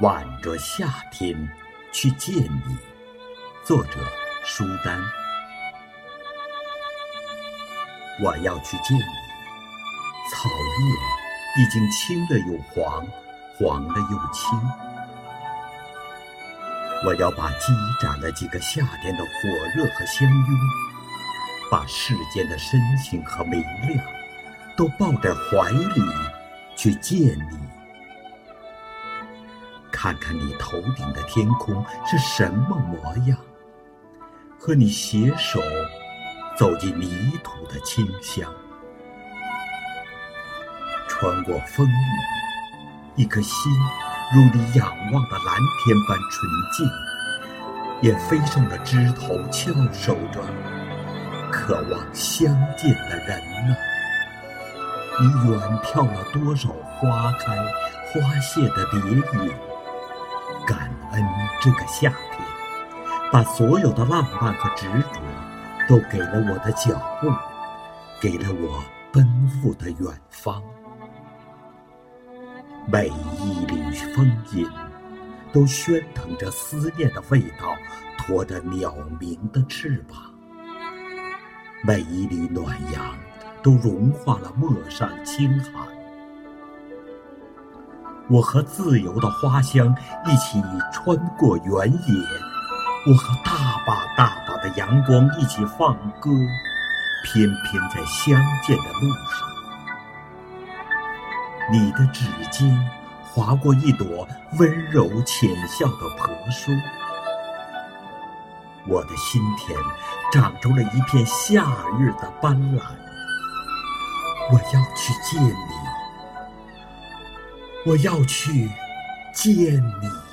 挽着夏天去见你。作者：舒丹。我要去见你，草叶已经青了又黄，黄了又青。我要把积攒了几个夏天的火热和相拥，把世间的深情和明亮，都抱在怀里去见你。看看你头顶的天空是什么模样，和你携手走进泥土的清香，穿过风雨，一颗心如你仰望的蓝天般纯净，也飞上了枝头，翘首着渴望相见的人呢。你远眺了多少花开花谢的蝶影？感恩这个夏天，把所有的浪漫和执着都给了我的脚步，给了我奔赴的远方。每一缕风吟，都喧腾着思念的味道，拖着鸟鸣的翅膀。每一缕暖阳，都融化了陌上清寒。我和自由的花香一起穿过原野，我和大把大把的阳光一起放歌，翩翩在相见的路上。你的指尖划过一朵温柔浅笑的婆娑，我的心田长出了一片夏日的斑斓。我要去见你。我要去见你。